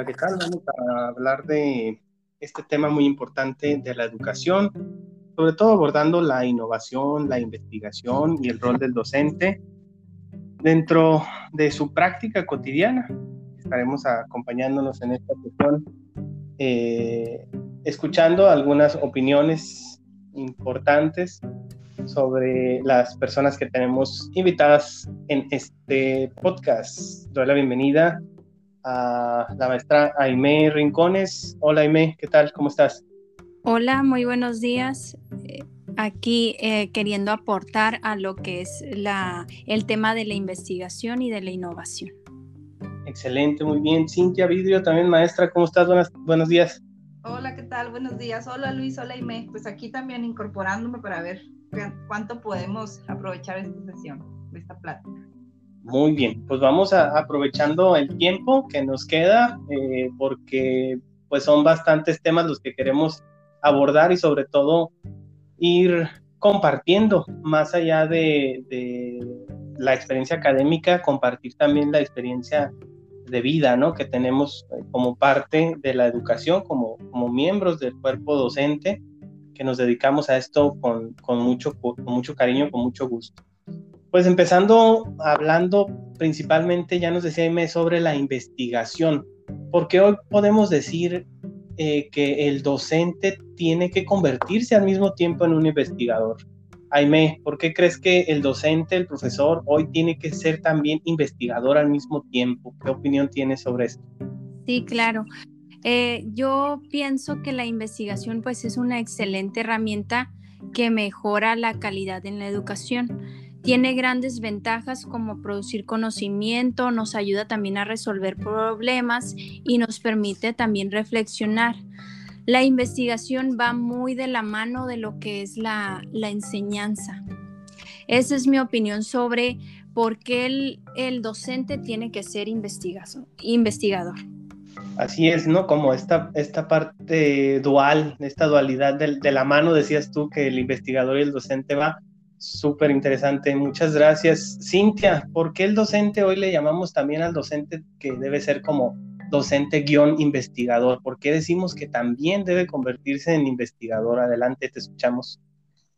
Hola, ¿qué tal? Vamos a hablar de este tema muy importante de la educación, sobre todo abordando la innovación, la investigación y el rol del docente dentro de su práctica cotidiana. Estaremos acompañándonos en esta sesión, eh, escuchando algunas opiniones importantes sobre las personas que tenemos invitadas en este podcast. Doy la bienvenida a la maestra Aime Rincones. Hola Aime, ¿qué tal? ¿Cómo estás? Hola, muy buenos días. Eh, aquí eh, queriendo aportar a lo que es la, el tema de la investigación y de la innovación. Excelente, muy bien. Cintia Vidrio, también maestra, ¿cómo estás? Buenas, buenos días. Hola, ¿qué tal? Buenos días. Hola Luis, hola Aime. Pues aquí también incorporándome para ver cuánto podemos aprovechar esta sesión, esta plática. Muy bien, pues vamos a, aprovechando el tiempo que nos queda, eh, porque pues son bastantes temas los que queremos abordar y sobre todo ir compartiendo más allá de, la experiencia académica, compartir también la experiencia de vida, ¿no? Que tenemos eh, como parte de la educación, como, como miembros del cuerpo docente, que nos dedicamos a esto con, con, mucho, con mucho cariño, con mucho gusto. Pues empezando hablando principalmente, ya nos decía Aime, sobre la investigación, porque hoy podemos decir eh, que el docente tiene que convertirse al mismo tiempo en un investigador. Aime, ¿por qué crees que el docente, el profesor, hoy tiene que ser también investigador al mismo tiempo? ¿Qué opinión tienes sobre esto? Sí, claro. Eh, yo pienso que la investigación pues es una excelente herramienta que mejora la calidad en la educación tiene grandes ventajas como producir conocimiento, nos ayuda también a resolver problemas y nos permite también reflexionar. La investigación va muy de la mano de lo que es la, enseñanza. Esa es mi opinión sobre por qué el, docente tiene que ser investigador. Así es, ¿no? Como esta, esta parte dual, esta dualidad de, de la mano, decías tú, que el investigador y el docente va Súper interesante, muchas gracias. Cintia, ¿por qué el docente hoy le llamamos también al docente que debe ser como docente guion investigador? ¿Por qué decimos que también debe convertirse en investigador? Adelante, te escuchamos.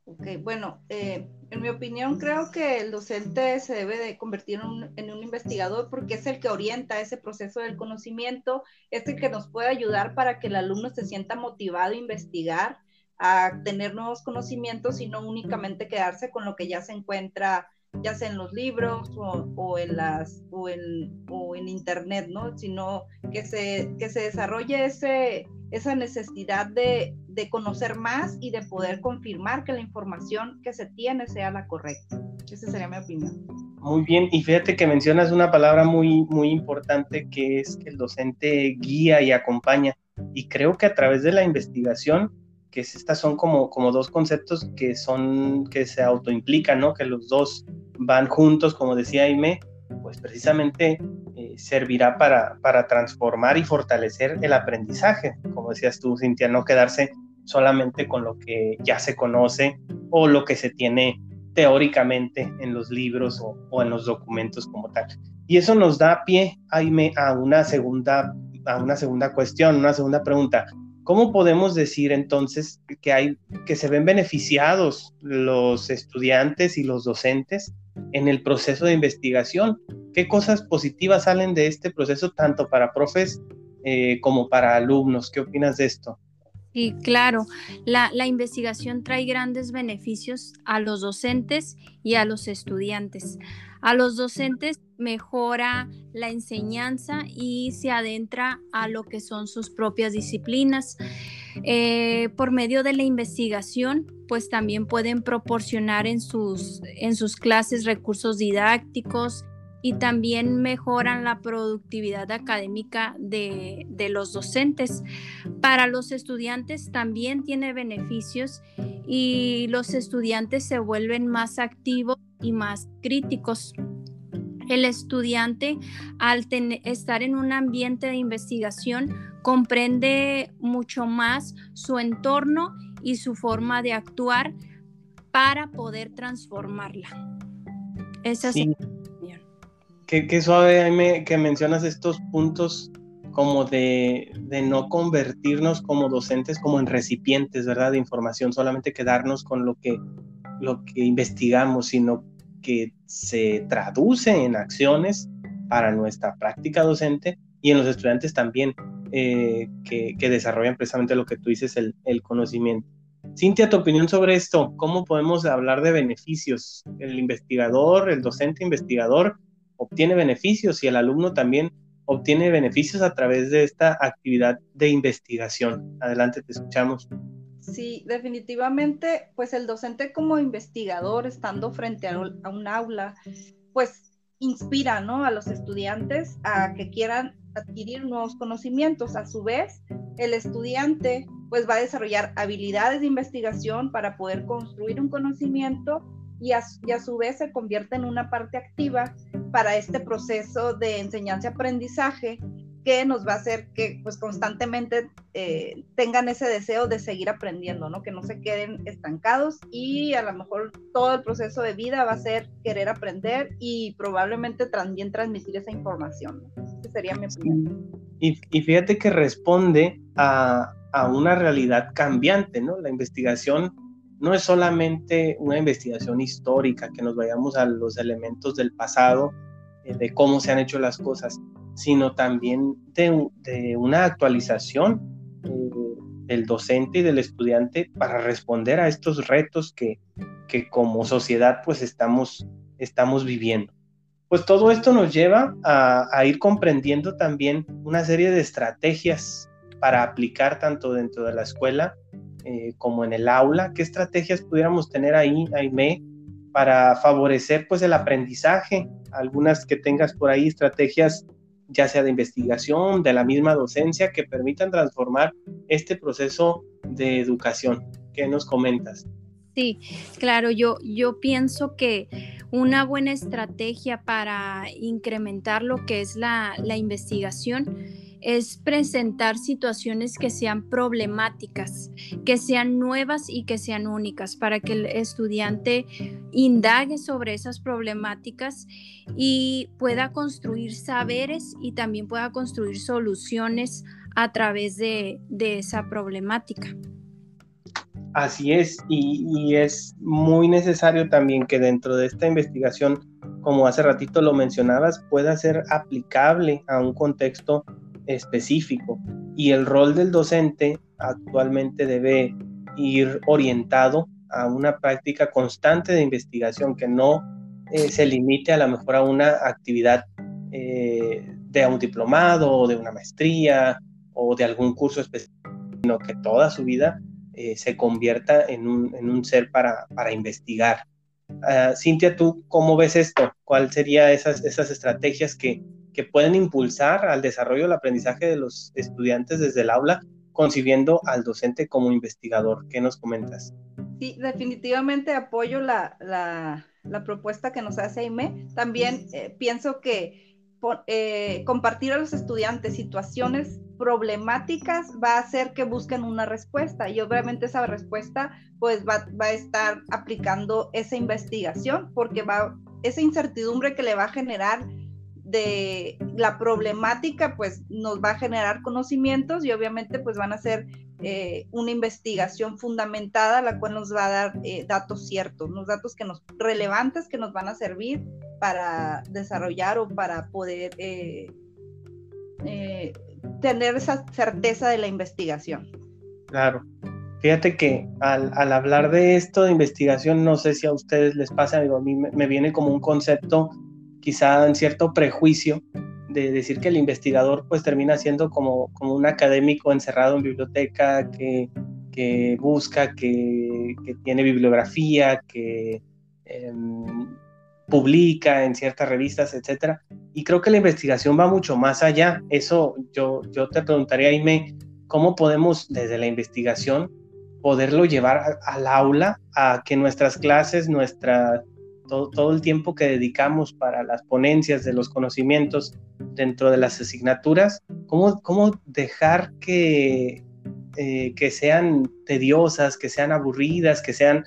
Ok, bueno, eh, en mi opinión creo que el docente se debe de convertir en un, en un, investigador porque es el que orienta ese proceso del conocimiento, es el que nos puede ayudar para que el alumno se sienta motivado a investigar, a tener nuevos conocimientos y no únicamente quedarse con lo que ya se encuentra ya sea en los libros o, en las o en, o en internet, ¿no? Sino que se, que se desarrolle ese, esa necesidad de, de, conocer más y de poder confirmar que la información que se tiene sea la correcta. Esa sería mi opinión. Muy bien, y fíjate que mencionas una palabra muy, muy importante que es que el docente guía y acompaña. Y creo que a través de la investigación que estas son como, como dos conceptos que son, que se autoimplican, ¿no? Que los dos van juntos, como decía Aime, pues precisamente eh, servirá para, para transformar y fortalecer el aprendizaje, como decías tú, Cintia, no quedarse solamente con lo que ya se conoce o lo que se tiene teóricamente en los libros o, en los documentos como tal. Y eso nos da pie, Aime, a una segunda, a una segunda cuestión, una segunda pregunta. ¿Cómo podemos decir entonces que hay que se ven beneficiados los estudiantes y los docentes en el proceso de investigación? ¿Qué cosas positivas salen de este proceso tanto para profes eh, como para alumnos? ¿Qué opinas de esto? Sí, claro, la, la, investigación trae grandes beneficios a los docentes y a los estudiantes. A los docentes mejora la enseñanza y se adentra a lo que son sus propias disciplinas. Eh, por medio de la investigación, pues también pueden proporcionar en sus, en sus clases recursos didácticos y también mejoran la productividad académica de, de los docentes. Para los estudiantes también tiene beneficios y los estudiantes se vuelven más activos y más críticos. El estudiante, al estar en un ambiente de investigación, comprende mucho más su entorno y su forma de actuar para poder transformarla. Esa sí. Qué, qué, suave, que mencionas estos puntos como de, no convertirnos como docentes como en recipientes, ¿verdad? De información, solamente quedarnos con lo que, lo que investigamos, sino que se traduce en acciones para nuestra práctica docente y en los estudiantes también eh, que, desarrollan precisamente lo que tú dices, el, el conocimiento. Cintia, tu opinión sobre esto, ¿cómo podemos hablar de beneficios? El investigador, el docente investigador obtiene beneficios y el alumno también obtiene beneficios a través de esta actividad de investigación. Adelante, te escuchamos. Sí, definitivamente, pues el docente como investigador, estando frente a, un aula, pues inspira, ¿no? A los estudiantes a que quieran adquirir nuevos conocimientos. A su vez, el estudiante pues va a desarrollar habilidades de investigación para poder construir un conocimiento y a, su vez se convierte en una parte activa para este proceso de enseñanza-aprendizaje que nos va a hacer que pues constantemente eh, tengan ese deseo de seguir aprendiendo, ¿no? Que no se queden estancados y a lo mejor todo el proceso de vida va a ser querer aprender y probablemente también transmitir esa información. Esa sería mi opinión. Y, y fíjate que responde a, a una realidad cambiante, ¿no? La investigación no es solamente una investigación histórica, que nos vayamos a los elementos del pasado, eh, de cómo se han hecho las cosas, sino también de, una actualización eh, del docente y del estudiante para responder a estos retos que, que como sociedad pues estamos, estamos viviendo. Pues todo esto nos lleva a, ir comprendiendo también una serie de estrategias para aplicar tanto dentro de la escuela eh, como en el aula? ¿Qué estrategias pudiéramos tener ahí, Aime, para favorecer pues el aprendizaje? Algunas que tengas por ahí, estrategias ya sea de investigación, de la misma docencia, que permitan transformar este proceso de educación. ¿Qué nos comentas? Sí, claro, yo, yo pienso que una buena estrategia para incrementar lo que es la, la investigación es presentar situaciones que sean problemáticas, que sean nuevas y que sean únicas para que el estudiante indague sobre esas problemáticas y pueda construir saberes y también pueda construir soluciones a través de, esa problemática. Así es, y, y, es muy necesario también que dentro de esta investigación, como hace ratito lo mencionabas, pueda ser aplicable a un contexto específico y el rol del docente actualmente debe ir orientado a una práctica constante de investigación que no eh, se limite a lo mejor a una actividad eh, de un diplomado o de una maestría o de algún curso específico, sino que toda su vida eh, se convierta en un, ser para, investigar. Uh, Cintia, ¿tú cómo ves esto? ¿Cuáles serían esas, esas estrategias que, que pueden impulsar al desarrollo del aprendizaje de los estudiantes desde el aula, concibiendo al docente como investigador. ¿Qué nos comentas? Sí, definitivamente apoyo la, propuesta que nos hace Aime. También eh, pienso que eh, compartir a los estudiantes situaciones problemáticas va a hacer que busquen una respuesta y obviamente esa respuesta pues va, va a estar aplicando esa investigación porque va esa incertidumbre que le va a generar de la problemática, pues nos va a generar conocimientos y obviamente pues van a ser eh, una investigación fundamentada, la cual nos va a dar eh, datos ciertos, unos datos que nos relevantes que nos van a servir para desarrollar o para poder eh, tener esa certeza de la investigación. Claro. Fíjate que al, hablar de esto de investigación, no sé si a ustedes les pasa, a mí me viene como un concepto quizá en cierto prejuicio de decir que el investigador pues termina siendo como, como un académico encerrado en biblioteca que, que busca, que, que, tiene bibliografía, que em, publica en ciertas revistas, etc. Y creo que la investigación va mucho más allá. Eso yo, yo te preguntaría, Aime, ¿cómo podemos desde la investigación poderlo llevar al aula a que nuestras clases, nuestras todo, el tiempo que dedicamos para las ponencias de los conocimientos dentro de las asignaturas, cómo, cómo dejar que, eh, que sean tediosas, que sean aburridas, que sean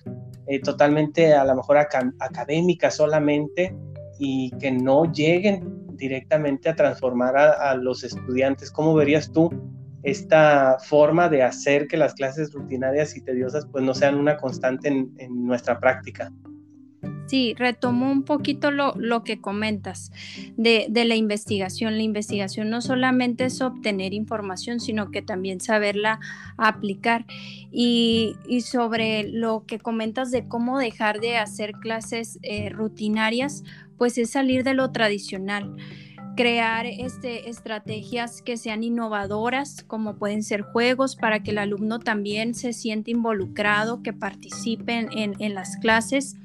eh, totalmente a lo mejor académicas solamente y que no lleguen directamente a transformar a, los estudiantes. ¿Cómo verías tú esta forma de hacer que las clases rutinarias y tediosas pues no sean una constante en nuestra práctica? Sí, retomo un poquito lo, que comentas de, la investigación. La investigación no solamente es obtener información, sino que también saberla aplicar. Y, sobre lo que comentas de cómo dejar de hacer clases eh, rutinarias, pues es salir de lo tradicional crear este, estrategias que sean innovadoras, como pueden ser juegos, para que el alumno también se sienta involucrado, que participe en las clases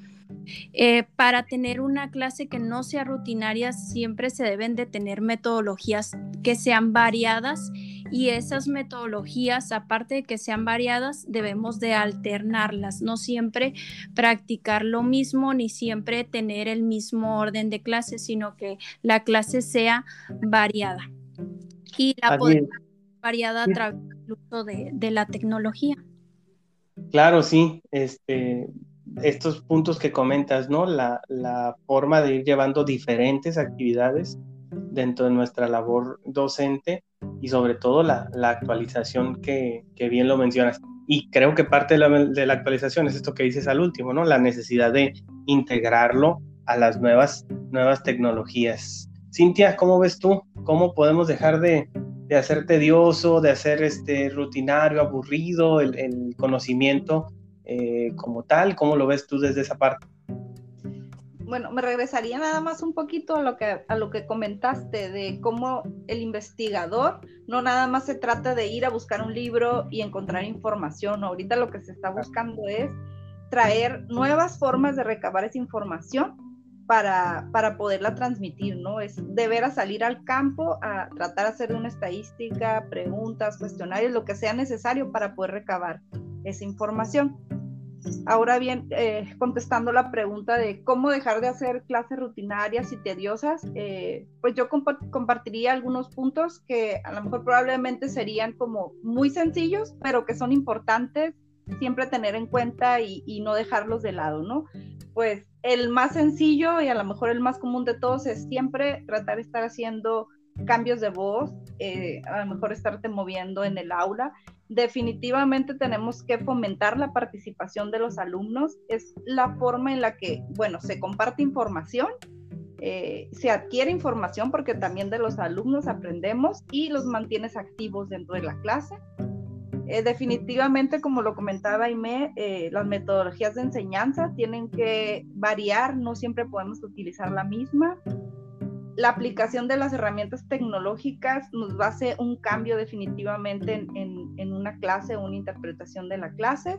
eh, para tener una clase que no sea rutinaria, siempre se deben de tener metodologías que sean variadas y esas metodologías, aparte de que sean variadas, debemos de alternarlas, no siempre practicar lo mismo ni siempre tener el mismo orden de clase, sino que la clase sea variada. Y la variada a través del uso de, de la tecnología. Claro, sí. Este, estos puntos que comentas, ¿no? La, forma de ir llevando diferentes actividades dentro de nuestra labor docente y sobre todo la, actualización que, bien lo mencionas. Y creo que parte de la, de la, actualización es esto que dices al último, ¿no? La necesidad de integrarlo a las nuevas, nuevas tecnologías. Cintia, ¿cómo ves tú? ¿Cómo podemos dejar de, de hacer tedioso, de hacer este rutinario, aburrido el, el conocimiento eh, como tal? ¿Cómo lo ves tú desde esa parte? Bueno, me regresaría nada más un poquito a lo que a lo que comentaste de cómo el investigador no nada más se trata de ir a buscar un libro y encontrar información. Ahorita lo que se está buscando es traer nuevas formas de recabar esa información para, para, poderla transmitir, ¿no? Es deber a salir al campo a tratar de hacer una estadística, preguntas, cuestionarios, lo que sea necesario para poder recabar esa información. Ahora bien, eh, contestando la pregunta de cómo dejar de hacer clases rutinarias y tediosas, eh, pues yo compartiría algunos puntos que a lo mejor probablemente serían como muy sencillos, pero que son importantes siempre tener en cuenta y, no dejarlos de lado, ¿no? Pues el más sencillo y a lo mejor el más común de todos es siempre tratar de estar haciendo cambios de voz, eh, a lo mejor estarte moviendo en el aula. Definitivamente tenemos que fomentar la participación de los alumnos. Es la forma en la que, bueno, se comparte información, eh, se adquiere información porque también de los alumnos aprendemos y los mantienes activos dentro de la clase. Eh, definitivamente, como lo comentaba Aime, las metodologías de enseñanza tienen que variar, no siempre podemos utilizar la misma la aplicación de las herramientas tecnológicas nos va a hacer un cambio definitivamente en, una clase una interpretación de la clase.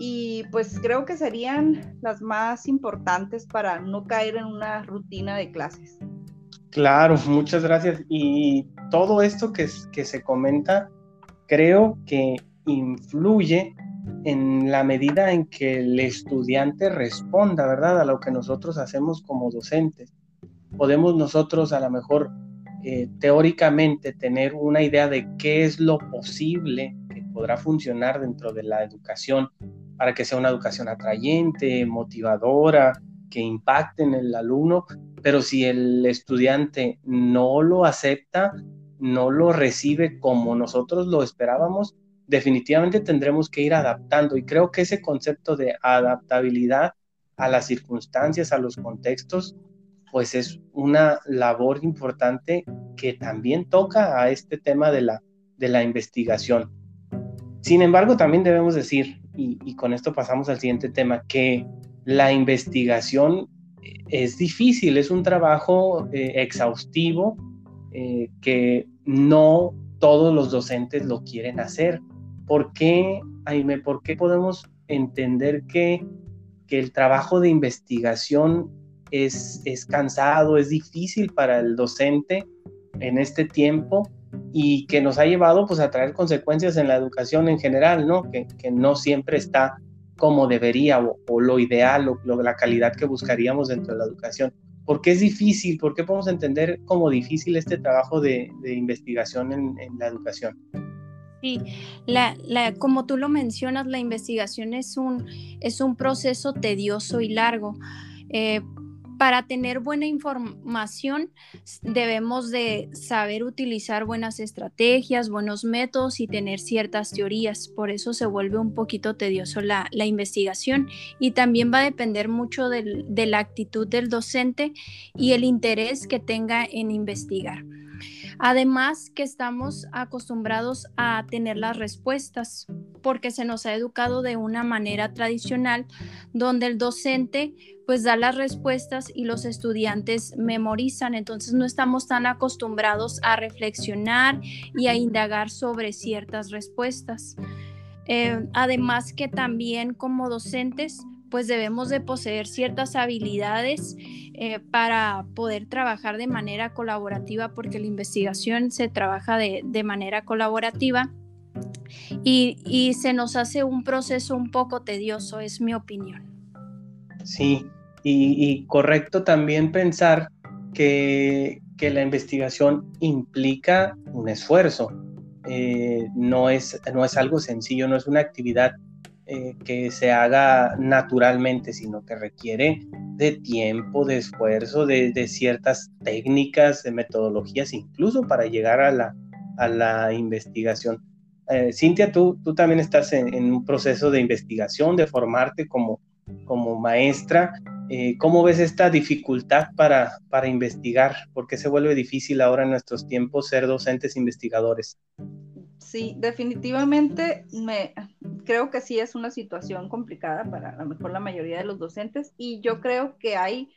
Y pues creo que serían las más importantes para no caer en una rutina de clases. Claro, muchas gracias. Y todo esto que se comenta, creo que influye en la medida en que el estudiante responda, ¿verdad? A lo que nosotros hacemos como docentes podemos nosotros a lo mejor eh, teóricamente tener una idea de qué es lo posible que podrá funcionar dentro de la educación para que sea una educación atrayente, motivadora, que impacte en el alumno, pero si el estudiante no lo acepta, no lo recibe como nosotros lo esperábamos, definitivamente tendremos que ir adaptando. Y creo que ese concepto de adaptabilidad a las circunstancias, a los contextos, pues es una labor importante que también toca a este tema de la, de la investigación. Sin embargo, también debemos decir, y, con esto pasamos al siguiente tema, que la investigación es difícil, es un trabajo eh, exhaustivo eh, que no todos los docentes lo quieren hacer. ¿Por qué, Aime, por qué podemos entender que, que el trabajo de investigación es, cansado, es difícil para el docente en este tiempo y que nos ha llevado pues a traer consecuencias en la educación en general, ¿no? Que, no siempre está como debería o, lo ideal o la calidad que buscaríamos dentro de la educación. ¿Por qué es difícil? ¿Por qué podemos entender como difícil este trabajo de, investigación en, la educación? Sí, la, como tú lo mencionas, la investigación es un, es un proceso tedioso y largo. Eh, para tener buena información debemos de saber utilizar buenas estrategias, buenos métodos y tener ciertas teorías. Por eso se vuelve un poquito tedioso la, investigación y también va a depender mucho de la actitud del docente y el interés que tenga en investigar. Además que estamos acostumbrados a tener las respuestas porque se nos ha educado de una manera tradicional donde el docente pues da las respuestas y los estudiantes memorizan. Entonces no estamos tan acostumbrados a reflexionar y a indagar sobre ciertas respuestas. Eh, además que también como docentes pues debemos de poseer ciertas habilidades eh, para poder trabajar de manera colaborativa, porque la investigación se trabaja de, manera colaborativa y, se nos hace un proceso un poco tedioso, es mi opinión. Sí, y, correcto también pensar que, la investigación implica un esfuerzo. Eh, no, es, no es algo sencillo, no es una actividad eh, que se haga naturalmente, sino que requiere de tiempo, de esfuerzo, de, ciertas técnicas, de metodologías, incluso para llegar a la, a la investigación. Eh, Cintia, tú, tú también estás en, un proceso de investigación, de formarte como, como maestra. Eh, ¿Cómo ves esta dificultad para, para investigar? ¿Por qué se vuelve difícil ahora en nuestros tiempos ser docentes investigadores? Sí, definitivamente me creo que sí es una situación complicada para a lo mejor la mayoría de los docentes y yo creo que hay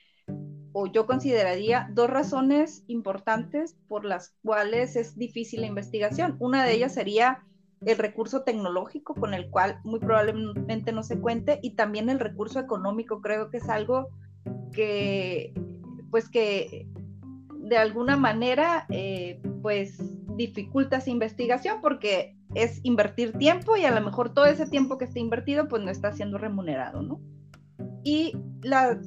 o yo consideraría dos razones importantes por las cuales es difícil la investigación. Una de ellas sería el recurso tecnológico con el cual muy probablemente no se cuente y también el recurso económico. Creo que es algo que pues que de alguna manera eh, pues dificulta esa investigación porque es invertir tiempo y a lo mejor todo ese tiempo que está invertido pues no está siendo remunerado, ¿no? Y la,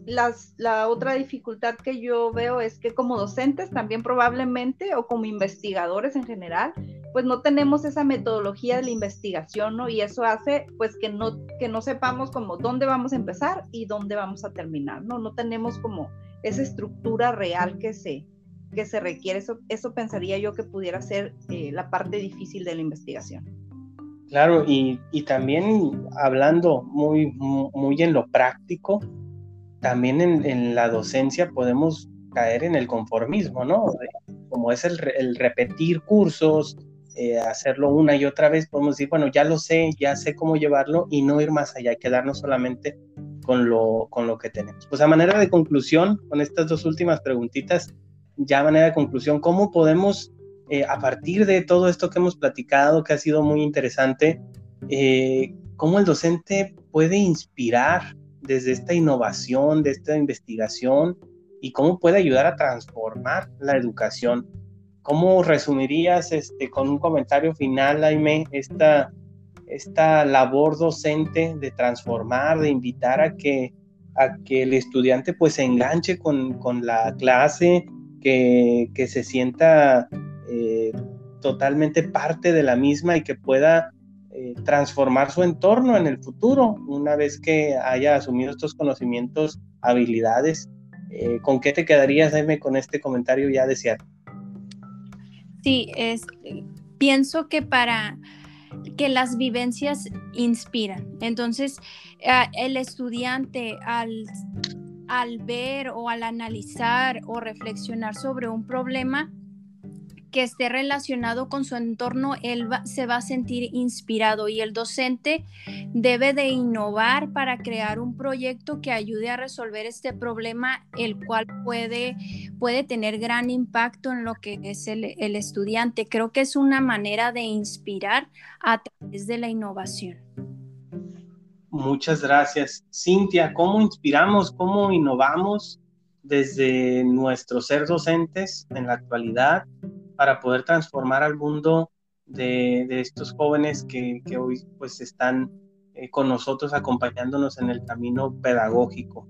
la, otra dificultad que yo veo es que como docentes también probablemente o como investigadores en general, pues no tenemos esa metodología de la investigación, ¿no? Y eso hace pues que no, que no sepamos como dónde vamos a empezar y dónde vamos a terminar, ¿no? No tenemos como esa estructura real que se, que se requiere. Eso, eso pensaría yo que pudiera ser eh, la parte difícil de la investigación. Claro, y, y, también hablando muy, muy en lo práctico, también en, en, la docencia podemos caer en el conformismo, ¿no? Como es el, el repetir cursos, eh, hacerlo una y otra vez, podemos decir, bueno, ya lo sé, ya sé cómo llevarlo y no ir más allá, quedarnos solamente con lo, con lo que tenemos. Pues a manera de conclusión, con estas dos últimas preguntitas, ya manera de conclusión, ¿cómo podemos, eh, a partir de todo esto que hemos platicado, que ha sido muy interesante, eh, cómo el docente puede inspirar desde esta innovación, de esta investigación, y cómo puede ayudar a transformar la educación? ¿Cómo resumirías este, con un comentario final, Jaime, esta, esta labor docente de transformar, de invitar a que, a que el estudiante pues se enganche con, con la clase, que, se sienta eh, totalmente parte de la misma y que pueda eh, transformar su entorno en el futuro, una vez que haya asumido estos conocimientos, habilidades. Eh, ¿Con qué te quedarías, Jaime, con este comentario ya deseado? Sí, es, pienso que para que las vivencias inspiran. Entonces, el estudiante al al ver o al analizar o reflexionar sobre un problema que esté relacionado con su entorno, él se va a sentir inspirado y el docente debe de innovar para crear un proyecto que ayude a resolver este problema, el cual puede, puede tener gran impacto en lo que es el, el estudiante. Creo que es una manera de inspirar a través de la innovación. Muchas gracias. Cintia, ¿cómo inspiramos, cómo innovamos desde nuestro ser docentes en la actualidad para poder transformar al mundo de, estos jóvenes que, hoy pues están eh, con nosotros acompañándonos en el camino pedagógico?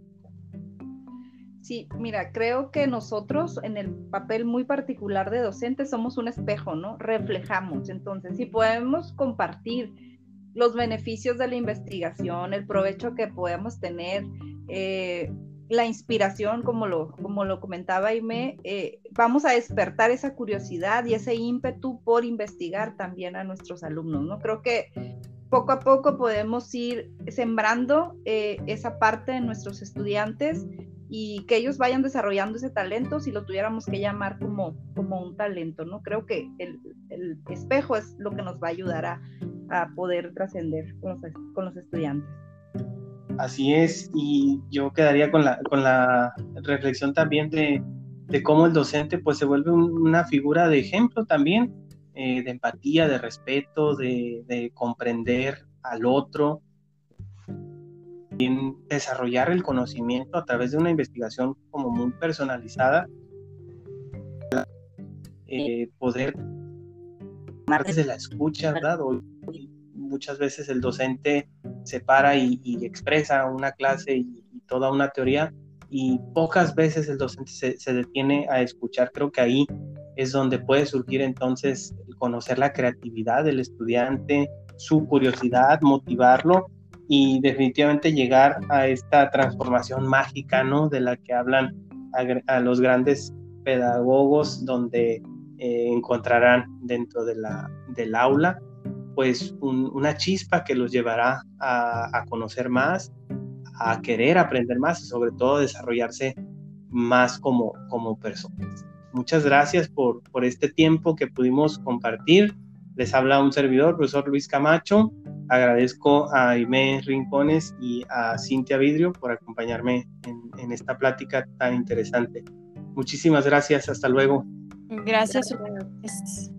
Sí, mira, creo que nosotros en el papel muy particular de docentes somos un espejo, ¿no? Reflejamos. Entonces, si podemos compartir los beneficios de la investigación, el provecho que podemos tener, eh, la inspiración, como lo, como lo comentaba Aime, eh, vamos a despertar esa curiosidad y ese ímpetu por investigar también a nuestros alumnos, ¿no? Creo que poco a poco podemos ir sembrando eh, esa parte de nuestros estudiantes y que ellos vayan desarrollando ese talento si lo tuviéramos que llamar como, como un talento, ¿no? Creo que el, el espejo es lo que nos va a ayudar a, a poder trascender con los, con los estudiantes. Así es, y yo quedaría con la, con la reflexión también de, de cómo el docente pues se vuelve una figura de ejemplo también, eh, de empatía, de respeto, de, de comprender al otro, en desarrollar el conocimiento a través de una investigación como muy personalizada, eh, poder desde la escucha, ¿verdad? Muchas veces el docente se para y, expresa una clase y, toda una teoría y pocas veces el docente se, detiene a escuchar. Creo que ahí es donde puede surgir entonces conocer la creatividad del estudiante, su curiosidad, motivarlo y definitivamente llegar a esta transformación mágica, ¿no? De la que hablan a, los grandes pedagogos donde eh, encontrarán dentro de la, del aula pues una chispa que los llevará a, conocer más, a querer aprender más y sobre todo desarrollarse más como, como personas. Muchas gracias por, por este tiempo que pudimos compartir. Les habla un servidor, profesor Luis Camacho. Agradezco a Aimé Rincones y a Cintia Vidrio por acompañarme en, en esta plática tan interesante. Muchísimas gracias. Hasta luego. Gracias. gracias.